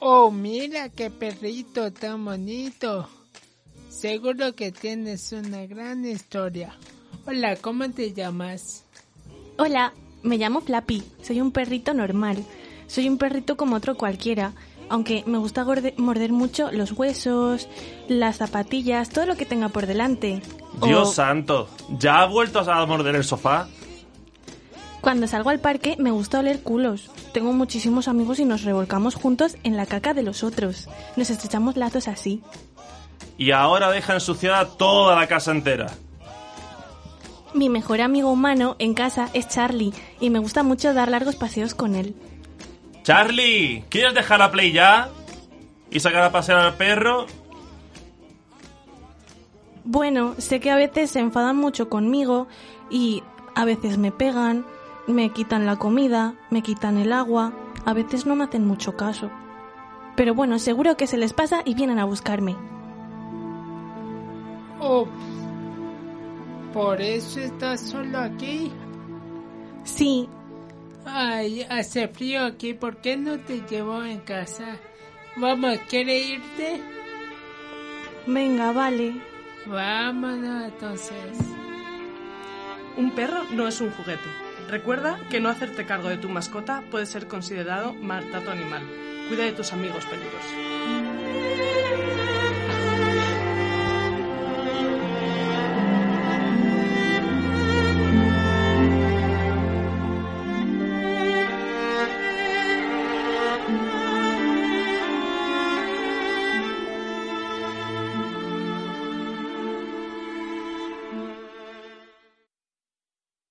Oh, mira qué perrito tan bonito. Seguro que tienes una gran historia. Hola, ¿cómo te llamas? Hola, me llamo Flappy. Soy un perrito normal. Soy un perrito como otro cualquiera. Aunque me gusta morder mucho los huesos, las zapatillas, todo lo que tenga por delante. O Dios santo, ¿ya ha vuelto a morder el sofá? Cuando salgo al parque me gusta oler culos. Tengo muchísimos amigos y nos revolcamos juntos en la caca de los otros. Nos estrechamos lazos así. Y ahora deja ensuciada toda la casa entera. Mi mejor amigo humano en casa es Charlie y me gusta mucho dar largos paseos con él. Charlie, ¿quieres dejar la play ya? ¿Y sacar a pasear al perro? Bueno, sé que a veces se enfadan mucho conmigo y a veces me pegan, me quitan la comida, me quitan el agua, a veces no me hacen mucho caso. Pero bueno, seguro que se les pasa y vienen a buscarme. Oh, ¿por eso estás solo aquí? Sí, Ay, hace frío aquí, ¿por qué no te llevo en casa? Vamos, ¿quieres irte? venga, vale. Vámonos entonces. Un perro no es un juguete. Recuerda que no hacerte cargo de tu mascota puede ser considerado maltrato animal. Cuida de tus amigos peludos.